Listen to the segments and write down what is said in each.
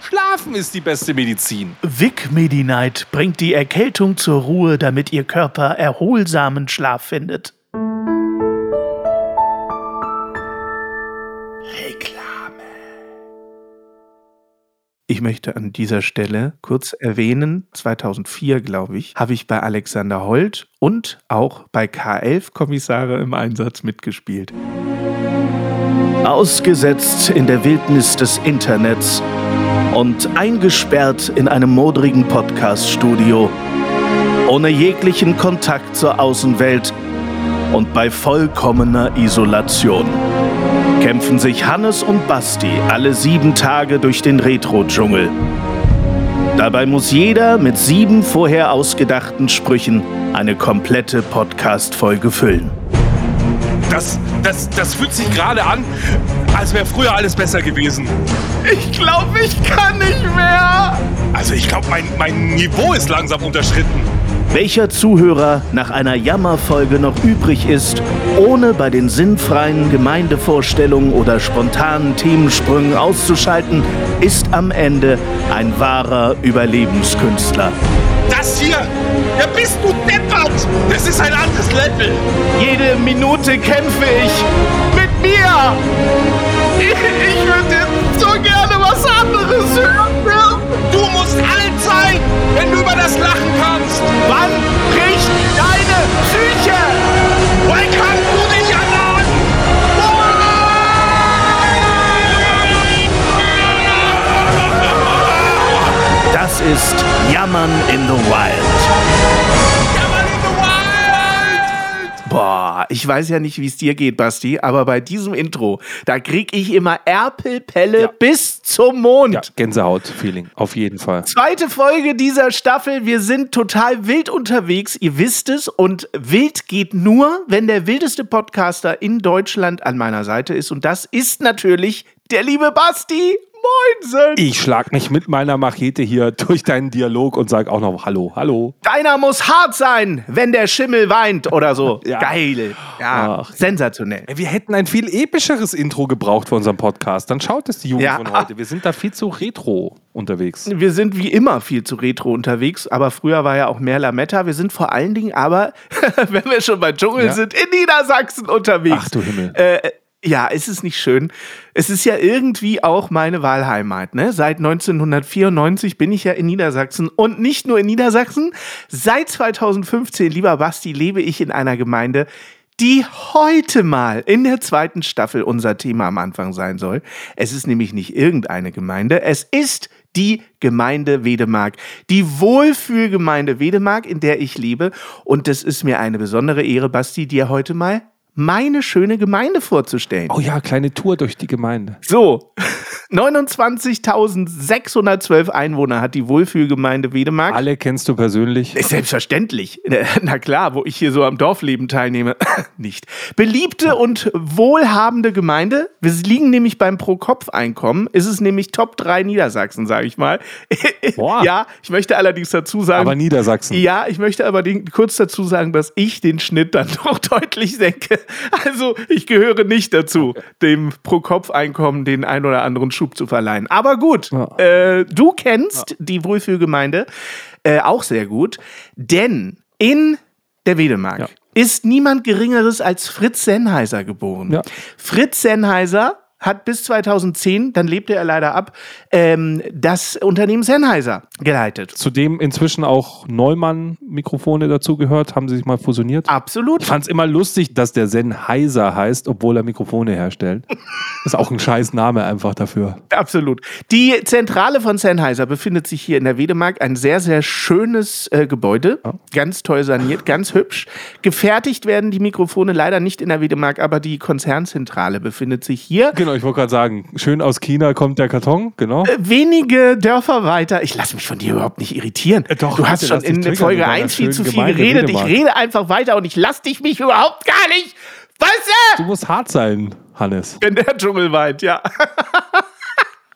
Schlafen ist die beste Medizin. Vic Medi-Night bringt die Erkältung zur Ruhe, damit Ihr Körper erholsamen Schlaf findet. Ich möchte an dieser Stelle kurz erwähnen, 2004, glaube ich, habe ich bei Alexander Holt und auch bei K11 Kommissare im Einsatz mitgespielt. Ausgesetzt in der Wildnis des Internets und eingesperrt in einem modrigen Podcast-Studio, ohne jeglichen Kontakt zur Außenwelt und bei vollkommener Isolation kämpfen sich Hannes und Basti alle sieben Tage durch den Retro-Dschungel. Dabei muss jeder mit sieben vorher ausgedachten Sprüchen eine komplette Podcast-Folge füllen. Das, das, das fühlt sich gerade an, als wäre früher alles besser gewesen. Ich glaube, ich kann nicht mehr. Also ich glaube, mein, mein Niveau ist langsam unterschritten welcher Zuhörer nach einer Jammerfolge noch übrig ist, ohne bei den sinnfreien Gemeindevorstellungen oder spontanen Themensprüngen auszuschalten, ist am Ende ein wahrer Überlebenskünstler. Das hier, ja bist du deppert! Das ist ein anderes Level! Jede Minute kämpfe ich mit Ich, ich würde so gerne was anderes hören! Du musst alt sein, wenn du über das Lachen kannst! Wann bricht deine Psyche? Kannst du dich erladen? Das ist Jammern in the Wild. Ich weiß ja nicht, wie es dir geht, Basti, aber bei diesem Intro, da krieg ich immer Erpelpelle ja. bis zum Mond. Ja, Gänsehaut-Feeling, auf jeden Fall. Zweite Folge dieser Staffel. Wir sind total wild unterwegs, ihr wisst es. Und wild geht nur, wenn der wildeste Podcaster in Deutschland an meiner Seite ist. Und das ist natürlich der liebe Basti. Moinsen! Ich schlag mich mit meiner Machete hier durch deinen Dialog und sag auch noch Hallo, hallo. Deiner muss hart sein, wenn der Schimmel weint oder so. ja. Geil. Ja, Ach. sensationell. Wir hätten ein viel epischeres Intro gebraucht für unseren Podcast. Dann schaut es die Jugend ja. von heute. Wir sind da viel zu retro unterwegs. Wir sind wie immer viel zu retro unterwegs, aber früher war ja auch mehr Lametta. Wir sind vor allen Dingen aber, wenn wir schon bei Dschungel ja. sind, in Niedersachsen unterwegs. Ach du Himmel. Äh, ja, ist es nicht schön? Es ist ja irgendwie auch meine Wahlheimat. Ne? Seit 1994 bin ich ja in Niedersachsen und nicht nur in Niedersachsen. Seit 2015, lieber Basti, lebe ich in einer Gemeinde, die heute mal in der zweiten Staffel unser Thema am Anfang sein soll. Es ist nämlich nicht irgendeine Gemeinde, es ist die Gemeinde Wedemark, die Wohlfühlgemeinde Wedemark, in der ich lebe. Und es ist mir eine besondere Ehre, Basti, dir heute mal meine schöne Gemeinde vorzustellen. Oh ja, kleine Tour durch die Gemeinde. So, 29.612 Einwohner hat die Wohlfühlgemeinde Wedemark. Alle kennst du persönlich? Selbstverständlich. Na klar, wo ich hier so am Dorfleben teilnehme. Nicht. Beliebte und wohlhabende Gemeinde. Wir liegen nämlich beim Pro-Kopf-Einkommen. Ist es nämlich Top 3 Niedersachsen, sage ich mal. Boah. Ja, ich möchte allerdings dazu sagen. Aber Niedersachsen. Ja, ich möchte aber kurz dazu sagen, dass ich den Schnitt dann doch deutlich senke. Also ich gehöre nicht dazu, dem Pro-Kopf-Einkommen den ein oder anderen Schub zu verleihen. Aber gut, ja. äh, du kennst ja. die Wohlfühlgemeinde äh, auch sehr gut, denn in der Wedemark ja. ist niemand Geringeres als Fritz Sennheiser geboren. Fritz Sennheiser hat bis 2010, dann lebte er leider ab, ähm, das Unternehmen Sennheiser geleitet. Zudem inzwischen auch Neumann-Mikrofone dazugehört, haben sie sich mal fusioniert. Absolut. Ich fand es immer lustig, dass der Sennheiser heißt, obwohl er Mikrofone herstellt. ist auch ein scheiß Name einfach dafür. Absolut. Die Zentrale von Sennheiser befindet sich hier in der Wedemark. Ein sehr, sehr schönes äh, Gebäude. Ja. Ganz toll saniert, ganz hübsch. Gefertigt werden die Mikrofone leider nicht in der Wedemark, aber die Konzernzentrale befindet sich hier. Genau genau, ich wollte gerade sagen, schön aus China kommt der Karton, genau. Äh, wenige Dörfer weiter. Ich lasse mich von dir überhaupt nicht irritieren. Äh, doch, du hast schon in Folge mit deiner 1 viel zu viel geredet. Ich rede einfach weiter und ich lasse dich mich überhaupt gar nicht. Weißt Du musst hart sein, Hannes. du? Wenn der Dschungel weint, ja.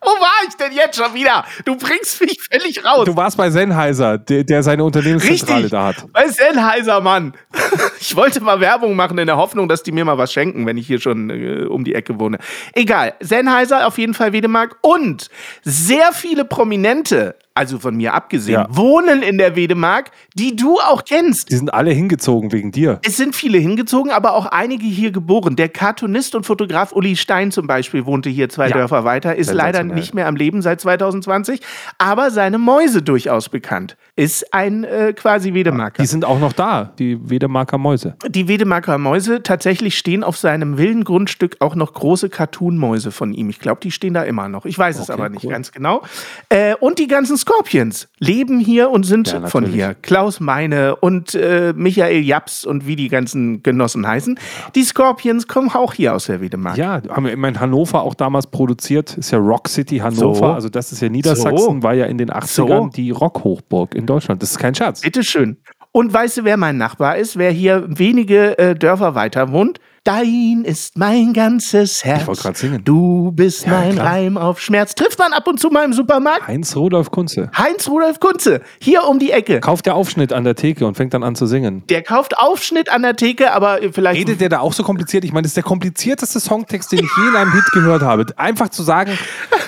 Wo war ich denn jetzt schon wieder? Du bringst mich völlig raus. Du warst bei Sennheiser, der, der seine Unternehmenszentrale Richtig. da hat. Bei Sennheiser, Mann. Ich wollte mal Werbung machen in der Hoffnung, dass die mir mal was schenken, wenn ich hier schon äh, um die Ecke wohne. Egal. Sennheiser auf jeden Fall Wedemark und sehr viele Prominente, also von mir abgesehen, Ja. wohnen in der Wedemark, die du auch kennst. Die sind alle hingezogen wegen dir. Es sind viele hingezogen, aber auch einige hier geboren. Der Cartoonist und Fotograf Uli Stein zum Beispiel wohnte hier zwei Ja. Dörfer weiter, ist leider nicht mehr am Leben seit 2020, aber seine Mäuse durchaus bekannt. Ist ein äh, quasi Wedemarker. Die sind auch noch da, die Wedemarker Mäuse. Die Wedemarker Mäuse, tatsächlich stehen auf seinem wilden Grundstück auch noch große Cartoon-Mäuse von ihm. Ich glaube, die stehen da immer noch. Ich weiß es Okay, aber nicht cool. ganz genau. Äh, und die ganzen Scorpions leben hier und sind Ja, von hier. Klaus Meine und äh, Michael Japs und wie die ganzen Genossen heißen. Die Scorpions kommen auch hier aus der Wedemark. Ja, haben wir in Hannover auch damals produziert. Ist ja Rock City Hannover. So. Also das ist ja Niedersachsen, So. war ja in den 80ern So. die Rockhochburg in Deutschland. Das ist kein Scherz. Bitteschön. Und weißt du, wer mein Nachbar ist? Wer hier wenige äh, Dörfer weiter wohnt? Dein ist mein ganzes Herz. Ich wollte gerade singen. Du bist Ja, mein klar. Reim auf Schmerz. Trifft man ab und zu mal im Supermarkt? Heinz Rudolf Kunze. Heinz Rudolf Kunze, hier um die Ecke. Kauft der Aufschnitt an der Theke und fängt dann an zu singen. Der kauft Aufschnitt an der Theke, aber äh, vielleicht. Redet der da auch so kompliziert? Ich meine, das ist der komplizierteste Songtext, den ich je in einem Hit gehört habe. Einfach zu sagen,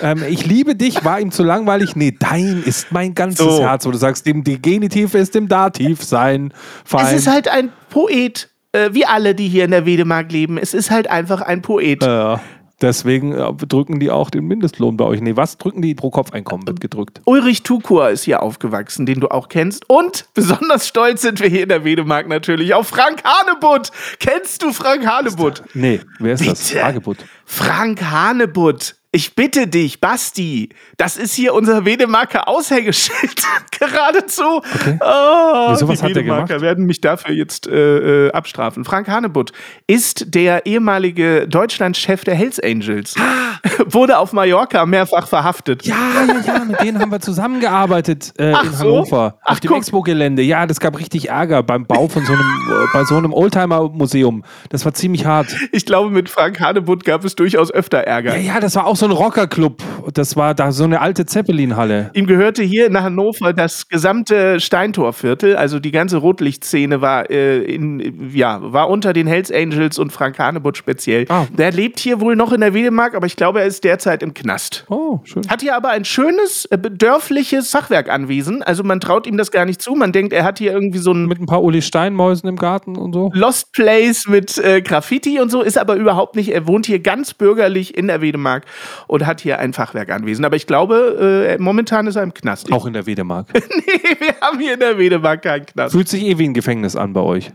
ähm, ich liebe dich, war ihm zu langweilig. Nee, dein ist mein ganzes So. Herz. Wo du sagst, dem die Genitiv ist dem Dativ sein. Fein. es ist halt ein Poet, äh, wie alle, die hier in der Wedemark leben. Es ist halt einfach ein Poet. äh, deswegen äh, drücken die auch den Mindestlohn bei euch. Nee, was drücken die pro Kopfeinkommen wird gedrückt? Ulrich Tukur ist hier aufgewachsen, den du auch kennst. Und besonders stolz sind wir hier in der Wedemark natürlich auf Frank Hanebutt. Kennst du Frank Hanebutt? Nee, wer ist das? Bitte. Hagebutt. Frank Hanebutt. Ich bitte dich, Basti, das ist hier unser Wedemarker Aushängeschild. Geradezu. Okay. Oh, Wieso, was die Wedemarker werden mich dafür jetzt äh, äh, abstrafen. Frank Hanebutt ist der ehemalige Deutschlandchef der Hells Angels. Wurde auf Mallorca mehrfach verhaftet. Ja, ja, ja, mit denen haben wir zusammengearbeitet äh, Ach in so? Hannover. Ach, auf dem. Expo-Gelände. Ja, das gab richtig Ärger beim Bau von so einem, äh, bei so einem Oldtimer-Museum. Das war ziemlich hart. Ich glaube, mit Frank Hanebutt gab es durchaus öfter Ärger. Ja, ja, das war auch so ein Rockerclub. Das war da so eine alte Zeppelin-Halle. Ihm gehörte hier in Hannover das gesamte Steintorviertel, also die ganze Rotlichtszene war äh, in, ja, war unter den Hells Angels und Frank Hanebutt speziell. Ah. Der lebt hier wohl noch in der Wedemark, aber ich glaube, er ist derzeit im Knast. Oh, schön. Hat hier aber ein schönes, äh, dörfliches Fachwerkanwesen. Also man traut ihm das gar nicht zu. Man denkt, er hat hier irgendwie so ein Mit ein paar Uli Steinmäusen im Garten und so. Lost Place mit äh, Graffiti und so, ist aber überhaupt nicht. Er wohnt hier ganz bürgerlich in der Wedemark und hat hier ein Fachwerkanwesen. Aber ich glaube, äh, momentan ist er im Knast. Auch in der Wedemark. nee, wir haben hier in der Wedemark keinen Knast. Fühlt sich eh wie ein Gefängnis an bei euch.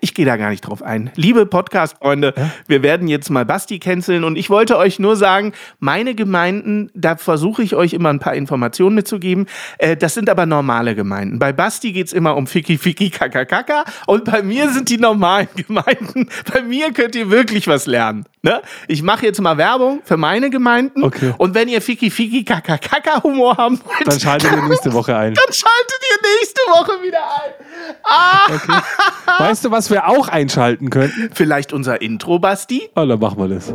Ich gehe da gar nicht drauf ein. Liebe Podcast-Freunde, wir werden jetzt mal Basti canceln und ich wollte euch nur sagen, meine Gemeinden, da versuche ich euch immer ein paar Informationen mitzugeben. Äh, das sind aber normale Gemeinden. Bei Basti geht es immer um Fiki Fiki Kaka Kaka und bei mir sind die normalen Gemeinden. Bei mir könnt ihr wirklich was lernen. Ne? Ich mache jetzt mal Werbung für meine Gemeinden Okay. und wenn ihr Fiki Fiki Kaka Kaka Humor haben wollt, Dann schaltet ihr nächste Woche ein. dann schaltet ihr nächste Woche wieder ein. Ah, Weißt du, was wir auch einschalten könnten? vielleicht unser Intro, Basti? Ah, dann machen wir das.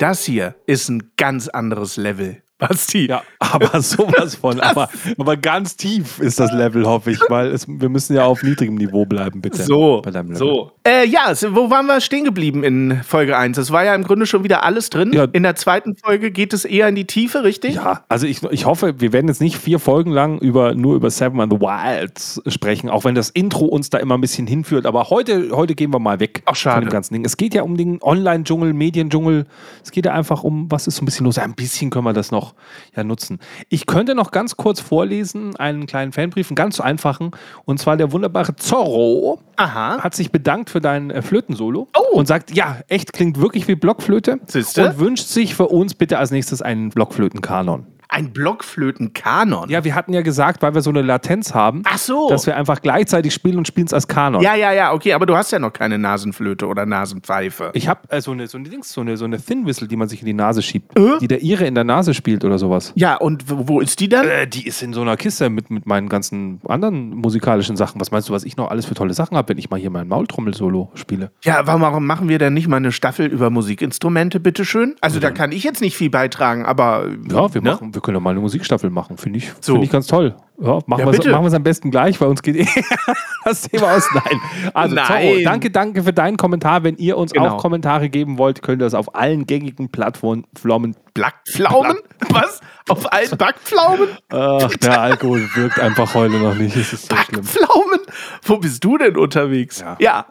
Das hier ist ein ganz anderes Level. Basti. Ja, aber sowas von. aber, aber ganz tief ist das Level, hoffe ich, weil es, wir müssen ja auf niedrigem Niveau bleiben, bitte. So, bei deinem Level. so. Äh, ja, wo waren wir stehen geblieben in Folge 1? Es war ja im Grunde schon wieder alles drin. Ja. In der zweiten Folge geht es eher in die Tiefe, richtig? Ja, also ich, ich hoffe, wir werden jetzt nicht vier Folgen lang über, nur über Seven and the Wilds sprechen, auch wenn das Intro uns da immer ein bisschen hinführt. Aber heute, heute gehen wir mal weg Ach, schade. von dem ganzen Ding. Es geht ja um den Online-Dschungel, Mediendschungel. Es geht ja einfach um, was ist so ein bisschen los. Ein bisschen können wir das noch ja, nutzen. Ich könnte noch ganz kurz vorlesen, einen kleinen Fanbrief, einen ganz einfachen. Und zwar der wunderbare Zorro Aha. hat sich bedankt für dein äh, Flötensolo Oh. und sagt, ja, echt klingt wirklich wie Blockflöte. Siehste? Und wünscht sich für uns bitte als nächstes einen Blockflötenkanon. Ein Blockflöten-Kanon. Ja, wir hatten ja gesagt, weil wir so eine Latenz haben, Ach so. dass wir einfach gleichzeitig spielen und spielen es als Kanon. Ja, ja, ja, okay, aber du hast ja noch keine Nasenflöte oder Nasenpfeife. Ich habe äh, so eine, so eine Dings, so eine, so eine Thin Whistle, die man sich in die Nase schiebt, Äh? die der Ire in der Nase spielt oder sowas. Ja, und wo ist die dann? Äh, die ist in so einer Kiste mit, mit meinen ganzen anderen musikalischen Sachen. Was meinst du, was ich noch alles für tolle Sachen habe, wenn ich mal hier mein Maultrommel-Solo spiele? Ja, warum machen wir denn nicht mal eine Staffel über Musikinstrumente, bitteschön? Also da kann ich jetzt nicht viel beitragen, aber Ja, wir, ne? machen, wir können ja mal eine Musikstaffel machen. Finde ich, So. find ich ganz toll. Ja, machen Ja, wir es am besten gleich, weil uns geht eh das Thema aus. Nein. Also, Nein. Zorro, danke, danke für deinen Kommentar. Wenn ihr uns Genau. auch Kommentare geben wollt, könnt ihr das auf allen gängigen Plattformen. Backpflaumen? Was? Auf allen Backpflaumen? Ach, der Alkohol wirkt einfach heute noch nicht. Es ist so schlimm. Backpflaumen? Wo bist du denn unterwegs? Ja.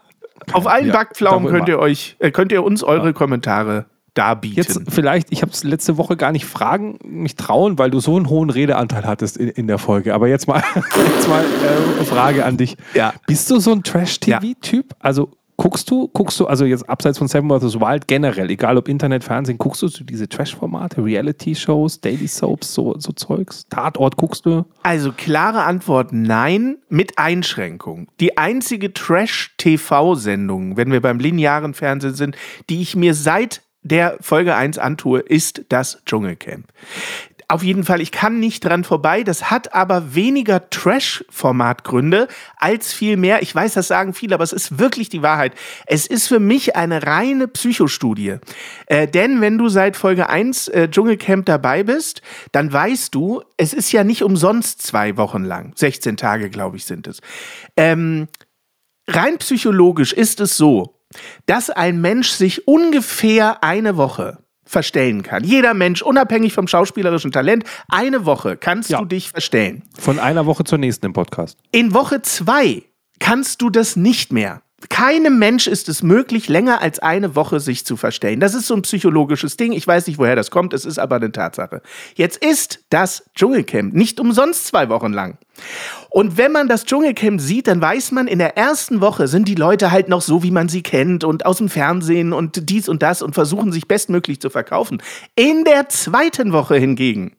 Auf allen Ja, Backpflaumen könnt ihr euch, äh, könnt ihr uns eure Kommentare darbieten. Jetzt vielleicht, ich habe es letzte Woche gar nicht fragen, mich trauen, weil du so einen hohen Redeanteil hattest in, in der Folge. Aber jetzt mal, jetzt mal äh, Frage an dich. Ja. Bist du so ein Trash-TV-Typ? Also guckst du, guckst du, also jetzt abseits von Seven vs. Wild generell, egal ob Internet, Fernsehen, guckst du so diese Trash-Formate, Reality-Shows, Daily Soaps, so, so Zeugs? Tatort guckst du? Also klare Antwort nein, mit Einschränkung. Die einzige Trash-TV-Sendung, wenn wir beim linearen Fernsehen sind, die ich mir seit der Folge 1 antue, ist das Dschungelcamp. Auf jeden Fall, ich kann nicht dran vorbei. Das hat aber weniger Trash-Formatgründe als viel mehr. Ich weiß, das sagen viele, aber es ist wirklich die Wahrheit. Es ist für mich eine reine Psychostudie. Äh, denn wenn du seit Folge 1 äh, Dschungelcamp dabei bist, dann weißt du, es ist ja nicht umsonst zwei Wochen lang. 16 Tage, glaube ich, sind es. Ähm, rein psychologisch ist es so, dass ein Mensch sich ungefähr eine Woche verstellen kann. Jeder Mensch, unabhängig vom schauspielerischen Talent, eine Woche kannst Ja. du dich verstellen. Von einer Woche zur nächsten im Podcast. In Woche zwei kannst du das nicht mehr. Keinem Mensch ist es möglich, länger als eine Woche sich zu verstellen. Das ist so ein psychologisches Ding. Ich weiß nicht, woher das kommt. Es ist aber eine Tatsache. Jetzt ist das Dschungelcamp nicht umsonst zwei Wochen lang. Und wenn man das Dschungelcamp sieht, dann weiß man, in der ersten Woche sind die Leute halt noch so, wie man sie kennt und aus dem Fernsehen und dies und das und versuchen sich bestmöglich zu verkaufen. In der zweiten Woche hingegen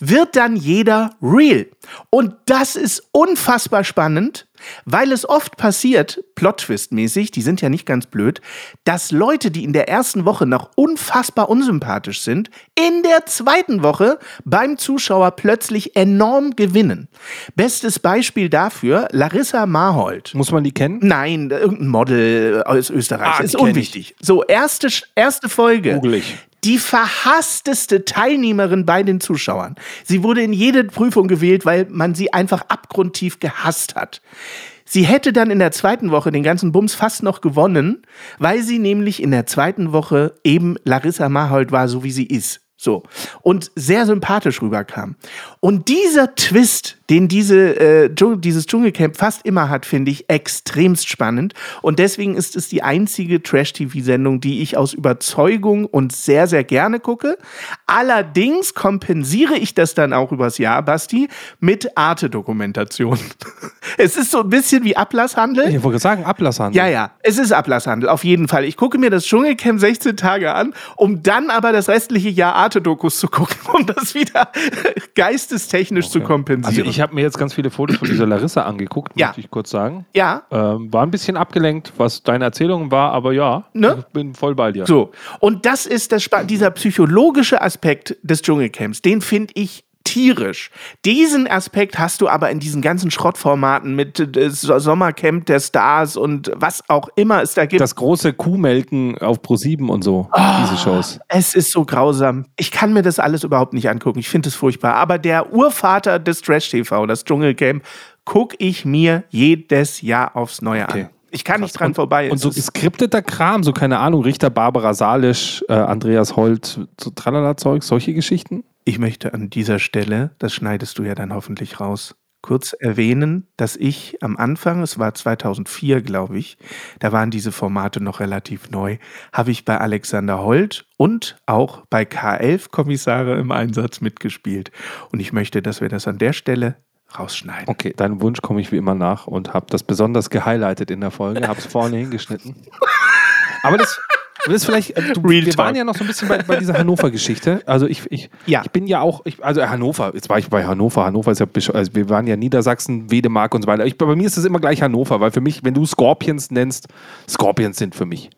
wird dann jeder real. Und das ist unfassbar spannend, weil es oft passiert, Plot-Twist-mäßig, die sind ja nicht ganz blöd, dass Leute, die in der ersten Woche noch unfassbar unsympathisch sind, in der zweiten Woche beim Zuschauer plötzlich enorm gewinnen. Bestes Beispiel dafür, Larissa Marhold. Muss man die kennen? Nein, irgendein Model aus Österreich. Ah, ist kenn ich. unwichtig. So, erste, erste Folge. Google ich. Die verhassteste Teilnehmerin bei den Zuschauern. Sie wurde in jede Prüfung gewählt, weil man sie einfach abgrundtief gehasst hat. Sie hätte dann in der zweiten Woche den ganzen Bums fast noch gewonnen, weil sie nämlich in der zweiten Woche eben Larissa Marhold war, so wie sie ist. So. Und sehr sympathisch rüberkam. Und dieser Twist, den diese, äh, Dschung- dieses Dschungelcamp fast immer hat, finde ich extremst spannend. Und deswegen ist es die einzige Trash-TV-Sendung, die ich aus Überzeugung und sehr, sehr gerne gucke. Allerdings kompensiere ich das dann auch übers Jahr, Basti, mit Arte-Dokumentation. es ist so ein bisschen wie Ablasshandel. Ich wollte sagen, Ablasshandel. Ja, ja, es ist Ablasshandel, auf jeden Fall. Ich gucke mir das Dschungelcamp 16 Tage an, um dann aber das restliche Jahr Arte-Dokus zu gucken, um das wieder geistestechnisch zu Also kompensieren. Ich habe mir jetzt ganz viele Fotos von dieser Larissa angeguckt, Ja. möchte ich kurz sagen. ja, Ähm, war ein bisschen abgelenkt, was deine Erzählung war, aber ja, Ne? ich bin voll bei dir. so. Und das ist das, dieser psychologische Aspekt des Dschungelcamps, den finde ich tierisch. Diesen Aspekt hast du aber in diesen ganzen Schrottformaten mit äh, So- Sommercamp der Stars und was auch immer es da gibt. Das große Kuhmelken auf Pro7 und so, diese Shows. Es ist so grausam. Ich kann mir das alles überhaupt nicht angucken. Ich finde es furchtbar. Aber der Urvater des Trash-TV, das Dschungelcamp, gucke ich mir jedes Jahr aufs Neue Okay. an. Ich kann nicht dran vorbei. Und so geskripteter Kram, so keine Ahnung, Richter Barbara Salisch, äh, Andreas Holt, so Tralala-Zeug, solche Geschichten? Ich möchte an dieser Stelle, das schneidest du ja dann hoffentlich raus, kurz erwähnen, dass ich am Anfang, es war 2004, glaube ich, da waren diese Formate noch relativ neu, habe ich bei Alexander Holt und auch bei K11 Kommissare im Einsatz mitgespielt. Und ich möchte, dass wir das an der Stelle rausschneiden. Okay, deinem Wunsch komme ich wie immer nach und habe das besonders gehighlightet in der Folge, habe es vorne hingeschnitten. Aber das, das ist vielleicht, äh, du, wir Talk. waren ja noch so ein bisschen bei, bei dieser Hannover-Geschichte. Also ich, ich, Ja. ich bin ja auch, ich, also Hannover, jetzt war ich bei Hannover, Hannover ist ja, also wir waren ja Niedersachsen, Wedemark und so weiter. Ich, bei mir ist es immer gleich Hannover, weil für mich, wenn du Scorpions nennst, Scorpions sind für mich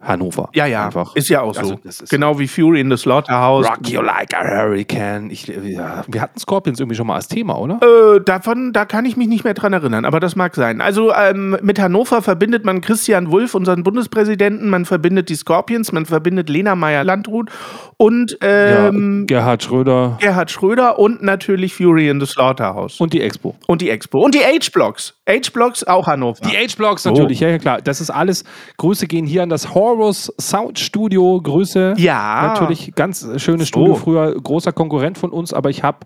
Hannover. Ja, ja, Einfach. ist ja auch so. Also, genau wie Fury in the Slaughterhouse. Rock you like a hurricane. Ich, ja, wir hatten Scorpions irgendwie schon mal als Thema, oder? Äh, davon, da kann ich mich nicht mehr dran erinnern, aber das mag sein. Also ähm, mit Hannover verbindet man Christian Wulff, unseren Bundespräsidenten, man verbindet die Scorpions, man verbindet Lena Meyer-Landrut und ähm, ja, Gerhard Schröder Gerhard Schröder und natürlich Fury in the Slaughterhouse. und die Expo. Und die Expo. Und die H-Blocks. H-Blocks auch Hannover. Die H-Blocks natürlich, ja, ja klar. Das ist alles. Grüße gehen hier an das Horus Sound Studio. Grüße. Ja. Natürlich, ganz schönes Studio. Früher großer Konkurrent von uns, aber ich habe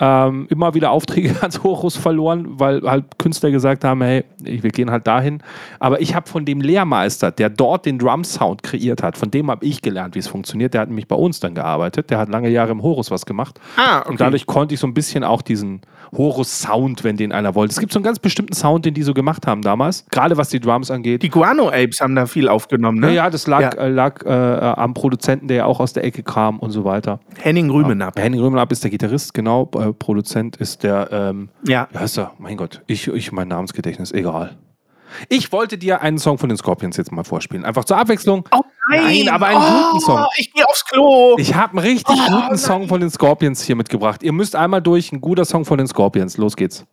ähm, immer wieder Aufträge ans Horus verloren, weil halt Künstler gesagt haben, hey, wir gehen halt dahin. Aber ich habe von dem Lehrmeister, der dort den Drum-Sound kreiert hat, von dem habe ich gelernt, wie es funktioniert. Der hat nämlich bei uns dann gearbeitet. Der hat lange Jahre im Horus was gemacht. Ah, okay. Und dadurch konnte ich so ein bisschen auch diesen Horus-Sound, wenn den einer wollte. Es gibt so einen ganz bestimmten Sound, den die so gemacht haben damals. Gerade was die Drums angeht. Die Guano Apes haben da viel aufgenommen, ne? ja, ja, das lag, Ja. Äh, lag äh, am Produzenten, der ja auch aus der Ecke kam und so weiter. Henning Rümenapp. Henning Römerab ist der Gitarrist, genau. Äh, Produzent ist der, ähm, Ja. wie heißt er? Mein Gott, ich, ich mein Namensgedächtnis, egal. Ich wollte dir einen Song von den Scorpions jetzt mal vorspielen. Einfach zur Abwechslung. Oh Nein, aber einen guten Song. Ich gehe aufs Klo. Ich habe einen richtig guten Song von den Scorpions hier mitgebracht. Ihr müsst einmal durch. Ein guter Song von den Scorpions. Los geht's.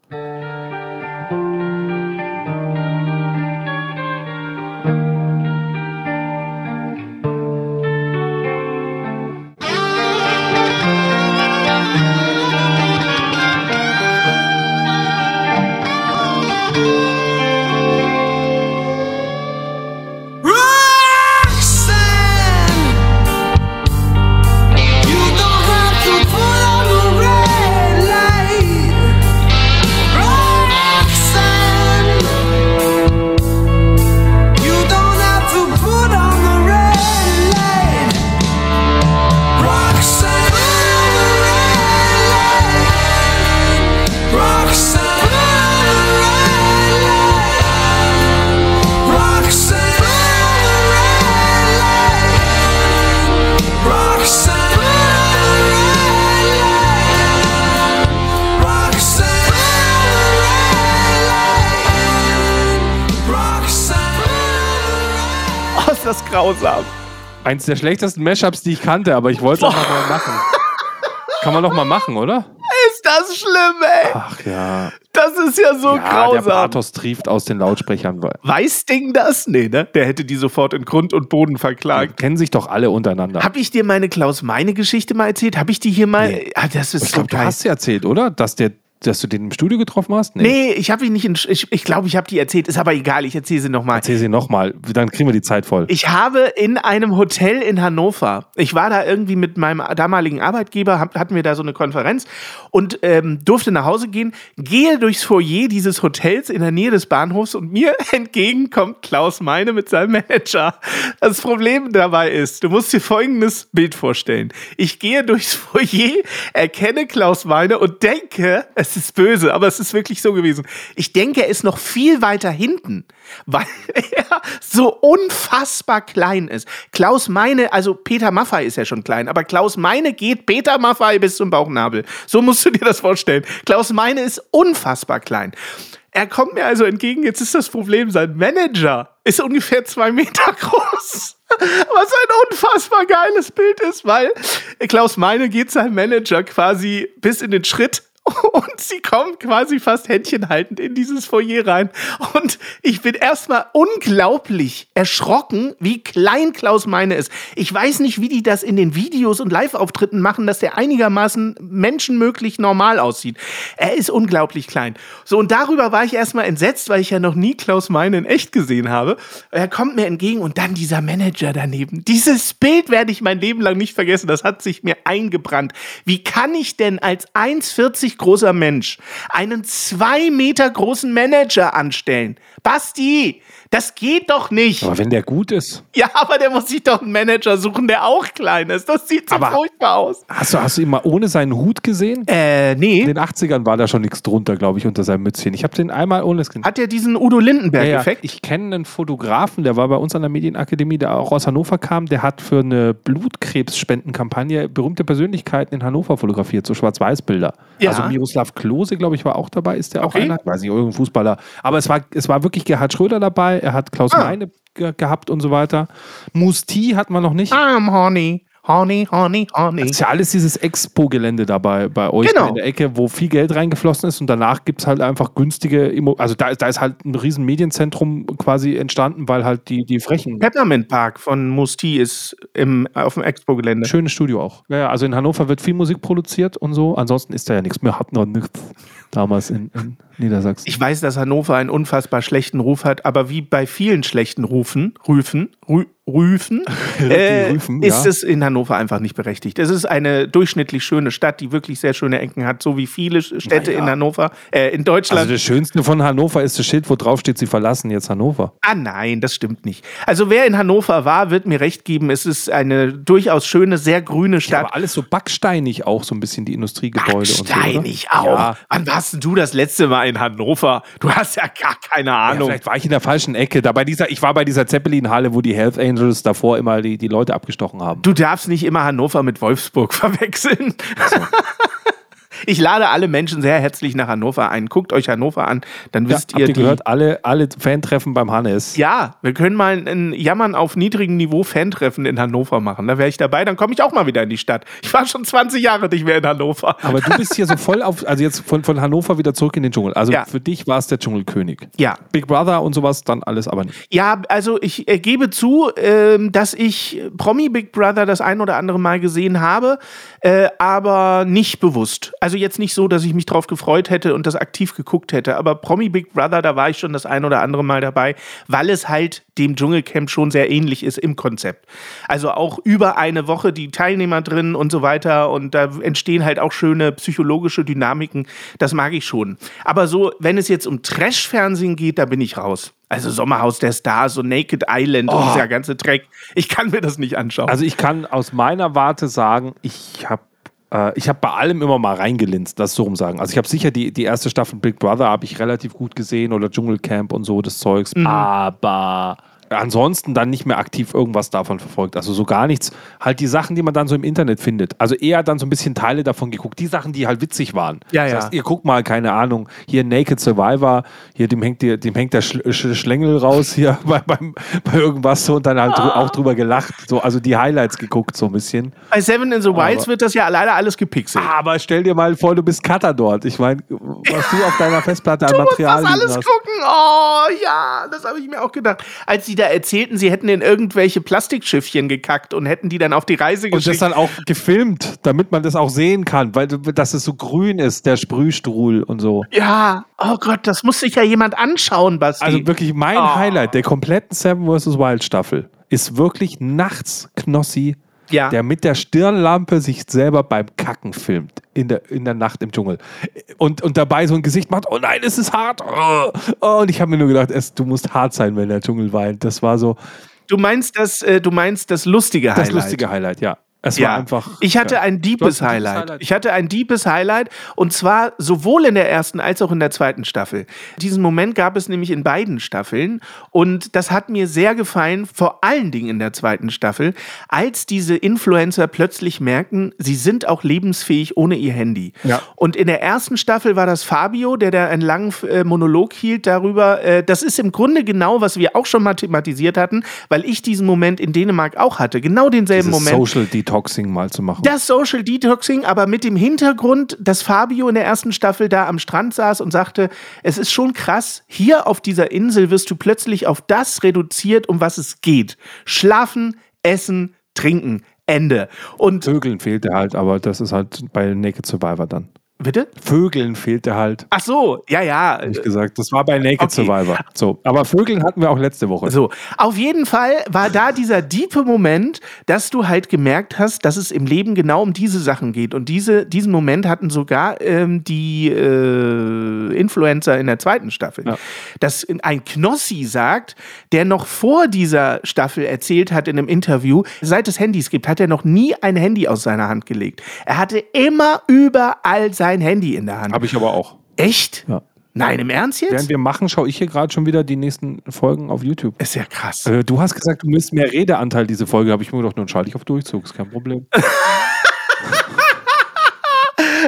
Eins der schlechtesten Mashups, die ich kannte, aber ich wollte es einfach mal machen. Kann man doch mal machen, oder? Ist das schlimm, ey. Ach ja. Das ist ja so Ja, der grausam. Pathos trieft aus den Lautsprechern. Weiß Ding das? Nee, ne? Der hätte die sofort in Grund und Boden verklagt. Kennen sich doch alle untereinander. Hab ich dir meine Klaus-Meine-Geschichte mal erzählt? Hab ich die hier mal. Nee. Ah, das ist ich so glaube, du hast sie erzählt, oder? Dass, der, dass du den im Studio getroffen hast? Nee, ich habe ihn nicht in. Ich, ich glaube, ich habe die erzählt. Ist aber egal, ich erzähle sie nochmal. Erzähl sie nochmal, dann kriegen wir die Zeit voll. Ich habe in einem Hotel in Hannover, ich war da irgendwie mit meinem damaligen Arbeitgeber, hab, hatten wir da so eine Konferenz und ähm, durfte nach Hause gehen, gehe durchs Foyer dieses Hotels in der Nähe des Bahnhofs und mir entgegen kommt Klaus Meine mit seinem Manager. Das Problem dabei ist, du musst dir folgendes Bild vorstellen. Ich gehe durchs Foyer, erkenne Klaus Meine und denke, es ist böse, aber es ist wirklich so gewesen. Ich denke, er ist noch viel weiter hinten, weil er so unfassbar klein ist. Klaus Meine, also Peter Maffei ist ja schon klein, aber Klaus Meine geht Peter Maffei bis zum Bauchnabel. So musst du dir das vorstellen. Klaus Meine ist unfassbar klein. Er kommt mir also entgegen. Jetzt ist das Problem, sein Manager ist ungefähr zwei Meter groß. Was ein unfassbar geiles Bild ist, weil Klaus Meine geht seinem Manager quasi bis in den Schritt und sie kommen quasi fast händchenhaltend in dieses Foyer rein. Und ich bin erstmal unglaublich erschrocken, wie klein Klaus Meine ist. Ich weiß nicht, wie die das in den Videos und Live-Auftritten machen, dass der einigermaßen menschenmöglich normal aussieht. Er ist unglaublich klein. So, und darüber war ich erstmal entsetzt, weil ich ja noch nie Klaus Meine in echt gesehen habe. Er kommt mir entgegen und dann dieser Manager daneben. Dieses Bild werde ich mein Leben lang nicht vergessen. Das hat sich mir eingebrannt. Wie kann ich denn als 1,40 großer Mensch einen zwei Meter großen Manager anstellen? Basti, das geht doch nicht. Aber wenn der gut ist. Ja, aber der muss sich doch einen Manager suchen, der auch klein ist. Das sieht so Aber- furchtbar aus. Hast du, hast du ihn mal ohne seinen Hut gesehen? Äh, In nee. den 80ern war da schon nichts drunter, glaube ich, unter seinem Mützchen. Ich habe den einmal ohne das Hat er diesen Udo Ja, ja. Lindenberg-Effekt? Ich kenne einen Fotografen, der war bei uns an der Medienakademie, der auch aus Hannover kam. Der hat für eine Blutkrebsspendenkampagne berühmte Persönlichkeiten in Hannover fotografiert, so Schwarz-Weiß-Bilder. Ja. Also Miroslav Klose, glaube ich, war auch dabei. Ist der auch Okay. einer? Ich weiß nicht, irgendein Fußballer. Aber es war, es war wirklich Gerhard Schröder dabei. Er hat Klaus Ah. Meine ge gehabt und so weiter. Musti hat man noch nicht. I'm horny, horny, horny, horny. Das ist ja alles dieses Expo-Gelände dabei bei euch Genau. in der Ecke, wo viel Geld reingeflossen ist und danach gibt es halt einfach günstige, Immo also da, ist- da ist halt ein riesen Medienzentrum quasi entstanden, weil halt die, die Frechen. Peppermint Park von Musti ist im, auf dem Expo-Gelände. Schönes Studio auch. Ja, ja, also in Hannover wird viel Musik produziert und so. Ansonsten ist da ja nichts mehr, hat noch nichts damals in, in Niedersachsen. Ich weiß, dass Hannover einen unfassbar schlechten Ruf hat, aber wie bei vielen schlechten Rufen, Rüfen, Rü, Rüfen, äh, Rüfen, ist ja. es in Hannover einfach nicht berechtigt. Es ist eine durchschnittlich schöne Stadt, die wirklich sehr schöne Ecken hat, so wie viele Städte Naja. in Hannover, äh, in Deutschland. also das Schönste von Hannover ist das Schild, wo drauf steht, sie verlassen jetzt Hannover. Ah nein, das stimmt nicht. Also wer in Hannover war, wird mir recht geben. Es ist eine durchaus schöne, sehr grüne Stadt. Aber alles so backsteinig auch, so ein bisschen die Industriegebäude und so. oder? Auch. Ja. Wann warst du das letzte Mal in Hannover? Du hast ja gar keine Ja, Ahnung. vielleicht war ich in der falschen Ecke. Da bei dieser, ich war bei dieser Zeppelin-Halle, wo die Hells Angels davor immer die, die Leute abgestochen haben. Du darfst nicht immer Hannover mit Wolfsburg verwechseln. Ich lade alle Menschen sehr herzlich nach Hannover ein. Guckt euch Hannover an, dann Ja, wisst habt ihr ihr die. gehört, alle, alle Fan-Treffen beim Hannes. Ja, wir können mal ein Jammern auf niedrigem Niveau Fantreffen in Hannover machen. Da wäre ich dabei, dann komme ich auch mal wieder in die Stadt. Ich war schon 20 Jahre nicht mehr in Hannover. Aber du bist hier so voll auf, also jetzt von, von Hannover wieder zurück in den Dschungel. Also Ja. für dich war es der Dschungelkönig. Ja, Big Brother und sowas, dann alles aber nicht. Ja, also ich äh, gebe zu, ähm, dass ich Promi Big Brother das ein oder andere Mal gesehen habe, äh, aber nicht bewusst. Also jetzt nicht so, dass ich mich drauf gefreut hätte und das aktiv geguckt hätte, aber Promi Big Brother, da war ich schon das ein oder andere Mal dabei, weil es halt dem Dschungelcamp schon sehr ähnlich ist im Konzept. Also auch über eine Woche die Teilnehmer drin und so weiter und da entstehen halt auch schöne psychologische Dynamiken. Das mag ich schon. Aber so, wenn es jetzt um Trash-Fernsehen geht, da bin ich raus. Also Sommerhaus der Stars und Naked Island und dieser ganze Dreck. Ich kann mir das nicht anschauen. Also ich kann aus meiner Warte sagen, ich habe ich habe bei allem immer mal reingelinst, das so rum sagen. Also ich habe sicher die, die erste Staffel Big Brother habe ich relativ gut gesehen oder Dschungelcamp und so des Zeugs. Aber ansonsten dann nicht mehr aktiv irgendwas davon verfolgt. Also so gar nichts. Halt die Sachen, die man dann so im Internet findet. Also eher dann so ein bisschen Teile davon geguckt. Die Sachen, die halt witzig waren. Ja, das ja. heißt, ihr guckt mal, keine Ahnung, hier Naked Survivor, hier dem hängt, die, dem hängt der Schl Sch Schlängel raus hier bei, beim, bei irgendwas so und dann halt drü auch drüber gelacht. So, also die Highlights geguckt so ein bisschen. Bei Seven in the Wilds wird das ja leider alles gepixelt. Aber stell dir mal vor, du bist Cutter dort. Ich meine, was du auf deiner Festplatte an Du musst Material das alles hast. gucken. Oh ja, das habe ich mir auch gedacht. Als sie da erzählten, sie hätten in irgendwelche Plastikschiffchen gekackt und hätten die dann auf die Reise Und das geschickt. dann auch gefilmt, damit man das auch sehen kann, weil dass es so grün ist, der Sprühstruhl und so. ja, oh Gott, das muss sich ja jemand anschauen, Basti. Also wirklich mein Oh. Highlight der kompletten Seven vs. Wild Staffel ist wirklich nachts Knossi, Ja. der mit der Stirnlampe sich selber beim Kacken filmt in der, in der Nacht im Dschungel. Und, und dabei so ein Gesicht macht, oh nein, es ist hart. Oh. Oh, und ich habe mir nur gedacht, es, du musst hart sein, wenn der Dschungel weint. Das war so du meinst das, äh, du meinst das lustige das Highlight. lustige Highlight, ja. Es war einfach. Ich hatte ja. ein deepes ein Highlight. Highlight. Ich hatte ein deepes Highlight und zwar sowohl in der ersten als auch in der zweiten Staffel. Diesen Moment gab es nämlich in beiden Staffeln und das hat mir sehr gefallen, vor allen Dingen in der zweiten Staffel, als diese Influencer plötzlich merken, sie sind auch lebensfähig ohne ihr Handy. Ja. Und in der ersten Staffel war das Fabio, der da einen langen äh, Monolog hielt darüber. Äh, das ist im Grunde genau, was wir auch schon mal thematisiert hatten, weil ich diesen Moment in Dänemark auch hatte. Genau denselben Dieses Moment. Social Detoxing mal zu machen. Das Social Detoxing, aber mit dem Hintergrund, dass Fabio in der ersten Staffel da am Strand saß und sagte, es ist schon krass, hier auf dieser Insel wirst du plötzlich auf das reduziert, um was es geht. Schlafen, essen, trinken. Ende. Und Vögeln fehlte halt, aber das ist halt bei Naked Survivor dann. Bitte? Vögeln fehlte halt. Ach so, ja, ja. Hab ich gesagt. Das war bei Naked Okay. Survivor. So, aber Vögeln hatten wir auch letzte Woche. So, auf jeden Fall war da dieser diepe Moment, dass du halt gemerkt hast, dass es im Leben genau um diese Sachen geht. Und diese, diesen Moment hatten sogar ähm, die äh, Influencer in der zweiten Staffel. Ja. Dass ein Knossi sagt, der noch vor dieser Staffel erzählt hat in einem Interview, seit es Handys gibt, hat er noch nie ein Handy aus seiner Hand gelegt. Er hatte immer überall sein Handy in der Hand. Habe ich aber auch. Echt? Ja. Nein, im Ernst jetzt? Während wir machen, schaue ich hier gerade schon wieder die nächsten Folgen auf YouTube. ist ja krass. Äh, du hast gesagt, du misst mehr Redeanteil diese Folge. Habe ich mir gedacht, nun schalte ich auf Durchzug. Ist kein Problem.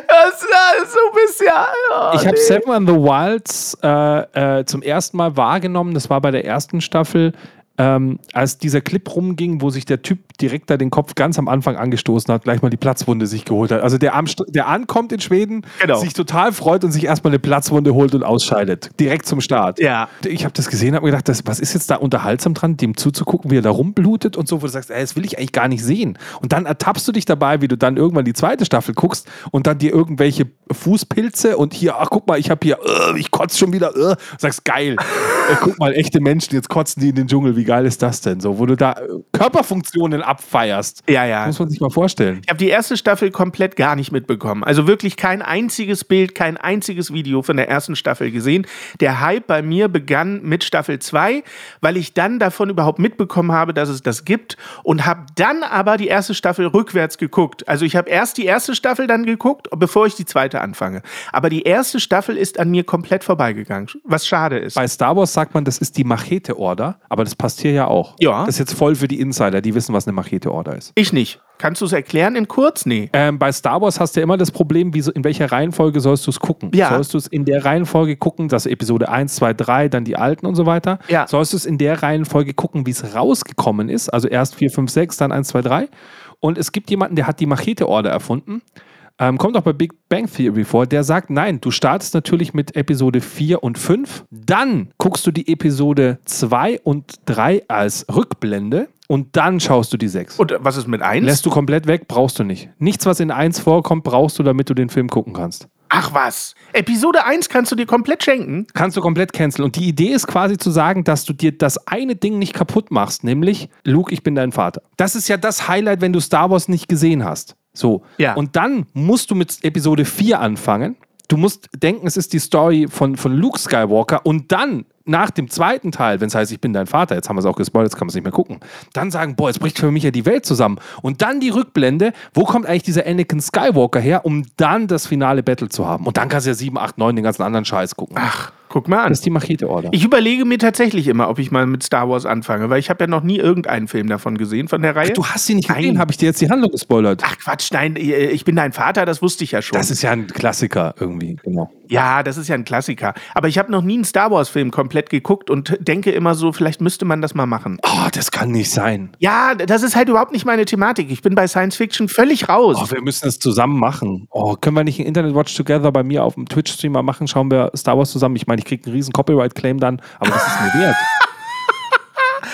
Das, das, du bist ja. oh, Ich habe nee. Seven and the Wilds äh, äh, zum ersten Mal wahrgenommen. Das war bei der ersten Staffel, ähm, als dieser Clip rumging, wo sich der Typ direkt da den Kopf ganz am Anfang angestoßen hat, gleich mal die Platzwunde sich geholt hat. Also der, am, der ankommt in Schweden, Genau. sich total freut und sich erstmal eine Platzwunde holt und ausscheidet. Direkt zum Start. Ja. Ich habe das gesehen, habe mir gedacht, das, was ist jetzt da unterhaltsam dran, dem zuzugucken, wie er da rumblutet und so, wo du sagst, ey, das will ich eigentlich gar nicht sehen. Und dann ertappst du dich dabei, wie du dann irgendwann die zweite Staffel guckst und dann dir irgendwelche Fußpilze und hier, ach guck mal, ich habe hier, äh, ich kotze schon wieder, äh, sagst geil. äh, guck mal, echte Menschen, jetzt kotzen die in den Dschungel, wie geil ist das denn? So, wo du da äh, Körperfunktionen abfeierst. Ja, ja. Muss man sich mal vorstellen. Ich habe die erste Staffel komplett gar nicht mitbekommen. Also wirklich kein einziges Bild, kein einziges Video von der ersten Staffel gesehen. Der Hype bei mir begann mit Staffel 2, weil ich dann davon überhaupt mitbekommen habe, dass es das gibt und habe dann aber die erste Staffel rückwärts geguckt. Also ich habe erst die erste Staffel dann geguckt, bevor ich die zweite anfange. Aber die erste Staffel ist an mir komplett vorbeigegangen, was schade ist. Bei Star Wars sagt man, das ist die Machete-Order, aber das passt hier ja auch. Ja. Das ist jetzt voll für die Insider, die wissen, was eine Machete-Order ist. Ich nicht. Kannst du es erklären in kurz? Nee. Ähm, bei Star Wars hast du ja immer das Problem, wie so, in welcher Reihenfolge sollst du es gucken? Ja. Sollst du es in der Reihenfolge gucken, dass Episode 1, 2, 3, dann die alten und so weiter? Ja. Sollst du es in der Reihenfolge gucken, wie es rausgekommen ist? Also erst 4, 5, 6, dann 1, 2, 3. Und es gibt jemanden, der hat die Machete-Order erfunden. Ähm, kommt auch bei Big Bang Theory vor, der sagt, nein, du startest natürlich mit Episode 4 und 5, dann guckst du die Episode 2 und 3 als Rückblende und dann schaust du die 6. Und was ist mit 1? Lässt du komplett weg, brauchst du nicht. Nichts, was in 1 vorkommt, brauchst du, damit du den Film gucken kannst. Ach was. Episode 1 kannst du dir komplett schenken. Kannst du komplett canceln. Und die Idee ist quasi zu sagen, dass du dir das eine Ding nicht kaputt machst, nämlich, Luke, ich bin dein Vater. Das ist ja das Highlight, wenn du Star Wars nicht gesehen hast. So. Ja. Und dann musst du mit Episode 4 anfangen. Du musst denken, es ist die Story von, von Luke Skywalker und dann nach dem zweiten Teil, wenn es heißt, ich bin dein Vater, jetzt haben wir es auch gespoilert, jetzt kann man es nicht mehr gucken, dann sagen, boah, jetzt bricht für mich ja die Welt zusammen. Und dann die Rückblende, wo kommt eigentlich dieser Anakin Skywalker her, um dann das finale Battle zu haben. Und dann kannst du ja 7, 8, 9 den ganzen anderen Scheiß gucken. Ach, guck mal an. Das ist die Machete-Order. Ich überlege mir tatsächlich immer, ob ich mal mit Star Wars anfange, weil ich habe ja noch nie irgendeinen Film davon gesehen von der Reihe. Du hast sie nicht gesehen, habe ich dir jetzt die Handlung gespoilert. Ach Quatsch, nein, äh, ich bin dein Vater, das wusste ich ja schon. Das ist ja ein Klassiker irgendwie, genau. Ja, das ist ja ein Klassiker. Aber ich habe noch nie einen Star Wars-Film komplett geguckt und denke immer so, vielleicht müsste man das mal machen. Oh, das kann nicht sein. Ja, das ist halt überhaupt nicht meine Thematik. Ich bin bei Science Fiction völlig raus. Oh, wir müssen es zusammen machen. Oh, können wir nicht ein Internet Watch Together bei mir auf dem Twitch-Stream mal machen? Schauen wir Star Wars zusammen. Ich meine, ich kriege einen riesen Copyright-Claim dann, aber das ist mir wert.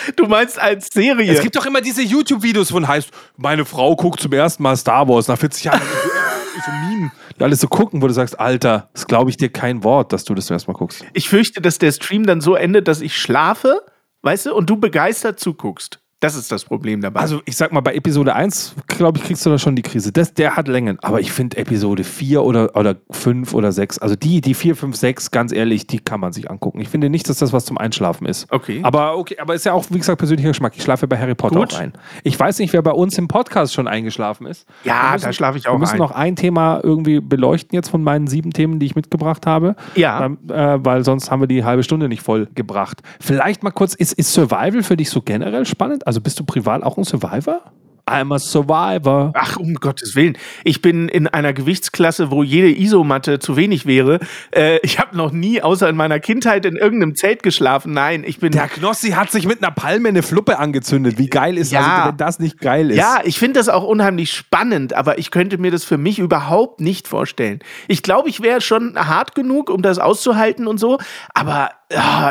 Du meinst als Serie? es gibt doch immer diese YouTube-Videos, wo heißt, meine Frau guckt zum ersten Mal Star Wars nach 40 Jahren. so, so Meme, die alle so gucken, wo du sagst, Alter, das glaube ich dir kein Wort, dass du das zum Mal guckst. ich fürchte, dass der Stream dann so endet, dass ich schlafe, weißt du, und du begeistert zuguckst. Das ist das Problem dabei. Also ich sag mal, bei Episode 1, glaube ich, kriegst du da schon die Krise. Das, der hat Längen. Aber ich finde Episode 4 oder, oder 5 oder 6, also die, die 4, 5, 6, ganz ehrlich, die kann man sich angucken. Ich finde nicht, dass das was zum Einschlafen ist. Okay. Aber okay, aber ist ja auch, wie gesagt, persönlicher Geschmack. Ich schlafe bei Harry Potter Gut. auch ein. Ich weiß nicht, wer bei uns im Podcast schon eingeschlafen ist. Ja, müssen, da schlafe ich auch Wir müssen ein. noch ein Thema irgendwie beleuchten jetzt von meinen sieben Themen, die ich mitgebracht habe. Ja. Ähm, äh, weil sonst haben wir die halbe Stunde nicht voll gebracht. Vielleicht mal kurz, ist, ist Survival für dich so generell spannend? Also bist du privat auch ein Survivor? I'm a Survivor. Ach, um Gottes Willen. Ich bin in einer Gewichtsklasse, wo jede Isomatte zu wenig wäre. Äh, ich habe noch nie, außer in meiner Kindheit, in irgendeinem Zelt geschlafen. Nein, ich bin. Der Knossi hat sich mit einer Palme eine Fluppe angezündet. Wie geil ist Ja. also, wenn das nicht geil ist? Ja, ich finde das auch unheimlich spannend, aber ich könnte mir das für mich überhaupt nicht vorstellen. Ich glaube, ich wäre schon hart genug, um das auszuhalten und so, aber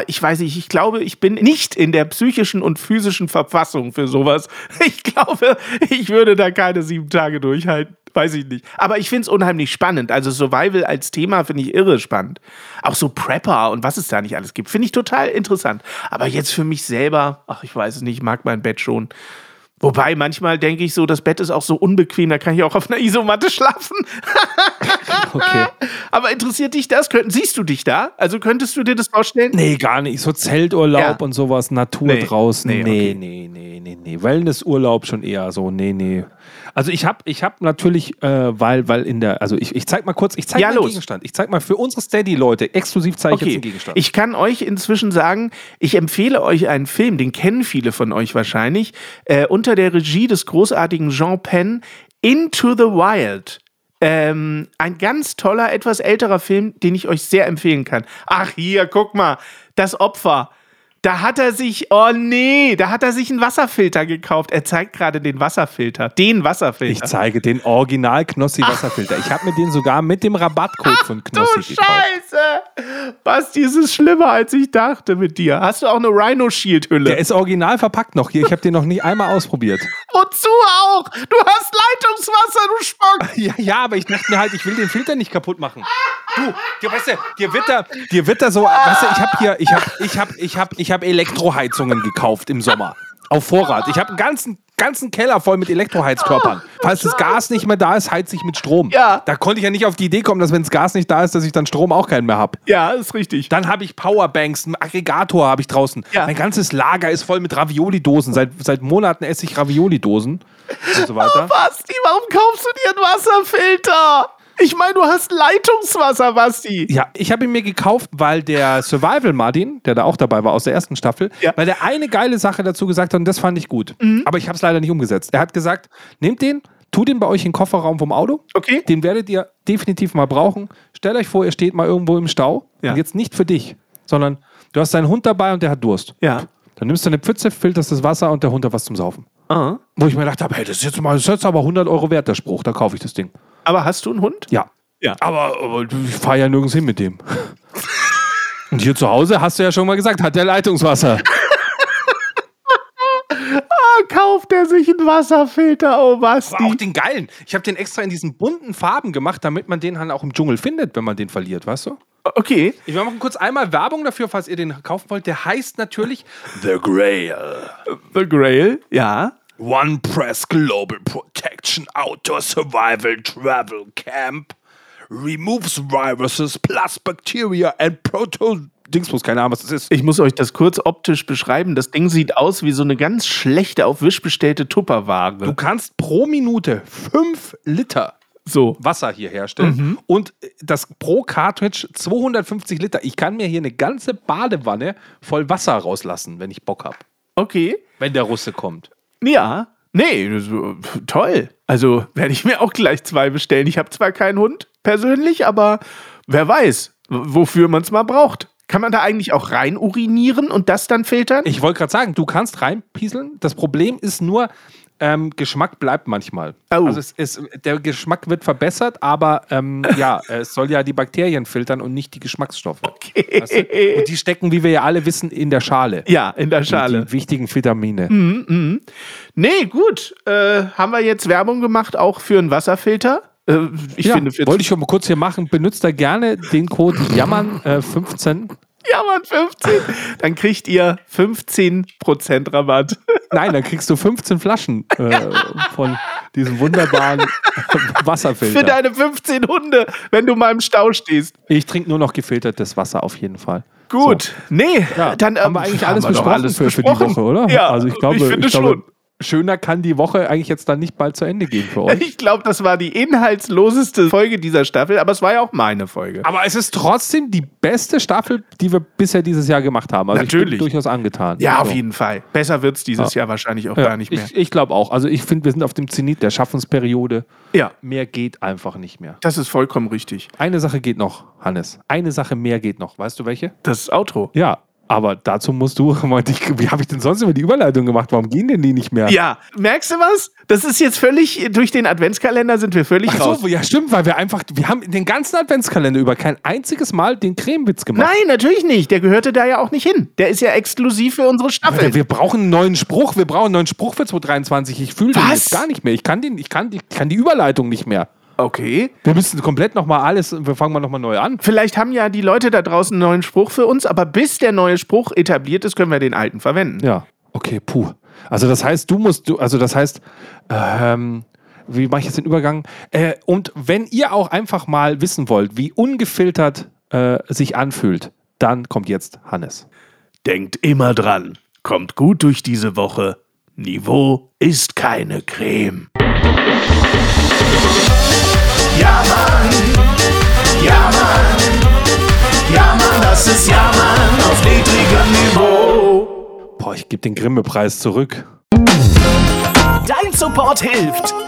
ich weiß nicht, ich glaube, ich bin nicht in der psychischen und physischen Verfassung für sowas. Ich glaube, ich würde da keine sieben Tage durchhalten. Weiß ich nicht. Aber ich finde es unheimlich spannend. Also Survival als Thema finde ich irre spannend. Auch so Prepper und was es da nicht alles gibt, finde ich total interessant. Aber jetzt für mich selber, ach, ich weiß es nicht, ich mag mein Bett schon. Wobei manchmal denke ich so, das Bett ist auch so unbequem, da kann ich auch auf einer Isomatte schlafen. Okay. Aber interessiert dich das? Siehst du dich da? Also könntest du dir das vorstellen? Nee, gar nicht. So Zelturlaub Ja. und sowas, Natur Nee. draußen. Nee, Nee, okay. nee, nee, nee, nee. Wellnessurlaub schon eher so. Nee, nee. Also ich habe ich hab natürlich, äh, weil, weil in der, also ich, ich zeig mal kurz, ich zeig Ja, mal los. Gegenstand. Ich zeig mal für unsere Steady-Leute, exklusiv zeige ich jetzt einen Gegenstand. Ich kann euch inzwischen sagen, ich empfehle euch einen Film, den kennen viele von euch wahrscheinlich, äh, unter der Regie des großartigen Jean Penn, Into the Wild. Ähm, ein ganz toller, etwas älterer Film, den ich euch sehr empfehlen kann. Ach, hier, guck mal, das Opfer. Da hat er sich, oh nee, da hat er sich einen Wasserfilter gekauft. Er zeigt gerade den Wasserfilter, den Ich Wasserfilter. zeige den Original Knossi Wasserfilter. Ich habe mir den sogar mit dem Rabattcode von Du Knossi gekauft. Scheiße! Basti, es ist schlimmer, als ich dachte mit dir. Hast du auch eine Rhino Shield Hülle? Der ist original verpackt noch hier. Ich habe den noch nie einmal ausprobiert. Wozu auch? Du hast Leitungswasser, du Spock! Ja, ja, aber ich dachte mir halt, ich will den Filter nicht kaputt machen. Du, dir, weißt du, dir wird da, dir wird da so, weißt du, ich habe hier, ich habe, ich habe, ich habe, ich habe Elektroheizungen gekauft im Sommer. Auf Vorrat. Ich habe einen ganzen, ganzen Keller voll mit Elektroheizkörpern. Falls das Gas nicht mehr da ist, heiz ich mit Strom. Ja. Da konnte ich ja nicht auf die Idee kommen, dass wenn das Gas nicht da ist, dass ich dann Strom auch keinen mehr habe. Ja, ist richtig. Dann habe ich Powerbanks, einen Aggregator habe ich draußen. Ja. Mein ganzes Lager ist voll mit Ravioli-Dosen. Seit, seit Monaten esse ich Ravioli-Dosen und so weiter. Basti, warum kaufst du dir einen Wasserfilter? Ich meine, du hast Leitungswasser, Basti. Ja, ich habe ihn mir gekauft, weil der Survival Martin, der da auch dabei war aus der ersten Staffel, Ja. Mhm. weil der eine geile Sache dazu gesagt hat und das fand ich gut. Aber ich habe es leider nicht umgesetzt. Er hat gesagt, nehmt den, tut den bei euch in den Kofferraum vom Auto. Okay. Den werdet ihr definitiv mal brauchen. Stellt euch vor, ihr steht mal irgendwo im Stau. Ja. Und jetzt nicht für dich, sondern du hast deinen Hund dabei und der hat Durst. Ja. Dann nimmst du eine Pfütze, filterst das Wasser und der Hund hat was zum Saufen. Ah. Wo ich mir gedacht habe, hey, das ist jetzt mal, das ist jetzt aber 100 Euro wert, der Spruch, da kaufe ich das Ding. Aber hast du einen Hund? Ja. Ja. Aber, aber ich fahre ja nirgends hin mit dem. Und hier zu Hause hast du ja schon mal gesagt, hat der Leitungswasser. Ah, kauft er sich einen Wasserfilter, oh Basti. Aber auch den geilen. Ich habe den extra in diesen bunten Farben gemacht, damit man den halt auch im Dschungel findet, wenn man den verliert, weißt du? Okay. Ich machen kurz einmal Werbung dafür, falls ihr den kaufen wollt. Der heißt natürlich The Grail. The Grail, ja. One Press Global Protection Outdoor Survival Travel Camp removes viruses plus bacteria and proto Dingsbus, keine Ahnung, was das ist. Ich muss euch das kurz optisch beschreiben. Das Ding sieht aus wie so eine ganz schlechte auf Wisch bestellte Tupperware. Du kannst pro Minute 5 Liter so. Wasser hier herstellen und das pro Cartridge 250 Liter. Ich kann mir hier eine ganze Badewanne voll Wasser rauslassen, wenn ich Bock habe. Okay. Wenn der Russe kommt. Ja. Nee, äh, toll. Also werde ich mir auch gleich zwei bestellen. Ich habe zwar keinen Hund persönlich, aber wer weiß, wofür man es mal braucht. Kann man da eigentlich auch rein urinieren und das dann filtern? Ich wollte gerade sagen, du kannst reinpieseln. Das Problem ist nur, ähm, Geschmack bleibt manchmal. Oh. Also es, es, der Geschmack wird verbessert, aber ähm, ja, es soll ja die Bakterien filtern und nicht die Geschmacksstoffe. Weißt du? Und die stecken, wie wir ja alle wissen, in der Schale. ja, in der Schale. Die wichtigen Vitamine. Nee, gut. Äh, haben wir jetzt Werbung gemacht, auch für einen Wasserfilter? Äh, ich ja, finde, wollte ich schon mal kurz hier machen. Benutzt da gerne den Code Jammern15. Jammern 15. Dann kriegt ihr 15% Rabatt. Nein, dann kriegst du 15 Flaschen äh, von diesem wunderbaren Wasserfilter. Für deine 15 Hunde, wenn du mal im Stau stehst. ich trinke nur noch gefiltertes Wasser auf jeden Fall. Gut. Nee, Ja, dann haben wir eigentlich alles wir doch besprochen für, für die besprochen. Woche, oder? Ja, also ich glaube, ich finde glaube, schon. Schöner kann die Woche eigentlich jetzt dann nicht bald zu Ende gehen für euch. Ich glaube, das war die inhaltsloseste Folge dieser Staffel, aber es war ja auch meine Folge. Aber es ist trotzdem die beste Staffel, die wir bisher dieses Jahr gemacht haben. Also ich Natürlich. bin durchaus angetan. Ja, auf So. jeden Fall. Besser wird es dieses Jahr wahrscheinlich auch Ja, gar nicht mehr. Ich, ich glaube auch. Also ich finde, wir sind auf dem Zenit der Schaffensperiode. ja, Mehr geht einfach nicht mehr. das ist vollkommen richtig. Eine Sache geht noch, Hannes. Eine Sache mehr geht noch. Weißt du welche? Das Outro. Ja, aber dazu musst du, wie habe ich denn sonst immer die Überleitung gemacht? Warum gehen denn die nicht mehr? Ja, merkst du was? Das ist jetzt völlig, durch den Adventskalender sind wir völlig Ach raus. so, ja stimmt, weil wir einfach, wir haben den ganzen Adventskalender über kein einziges Mal den Cremewitz gemacht. Nein, natürlich nicht. Der gehörte da ja auch nicht hin. Der ist ja exklusiv für unsere Staffel. Alter, wir brauchen einen neuen Spruch, wir brauchen einen neuen Spruch für 2023. Ich fühle den jetzt gar nicht mehr. Ich kann, den, ich, kann, ich kann die Überleitung nicht mehr. Okay. Wir müssen komplett nochmal alles, wir fangen mal nochmal neu an. Vielleicht haben ja die Leute da draußen einen neuen Spruch für uns, aber bis der neue Spruch etabliert ist, können wir den alten verwenden. Ja. Okay, puh. Also das heißt, du musst, du, also das heißt, ähm, wie mache ich jetzt den Übergang? Äh, und wenn ihr auch einfach mal wissen wollt, wie ungefiltert äh, sich anfühlt, dann kommt jetzt Hannes. Denkt immer dran. Kommt gut durch diese Woche. Niveau ist keine Creme. Ja, Mann. Ja, Mann. Ja, Mann, das ist Ja, Mann auf niedrigem Niveau. Boah, ich gebe den Grimme-Preis zurück. Dein Support hilft.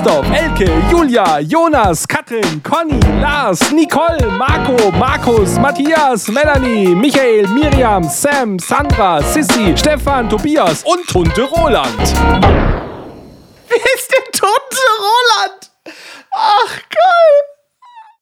Christoph, Elke, Julia, Jonas, Katrin, Conny, Lars, Nicole, Marco, Markus, Matthias, Melanie, Michael, Miriam, Sam, Sandra, Sissy, Stefan, Tobias und Tunte Roland. Wer ist denn Tunte Roland? Ach, geil.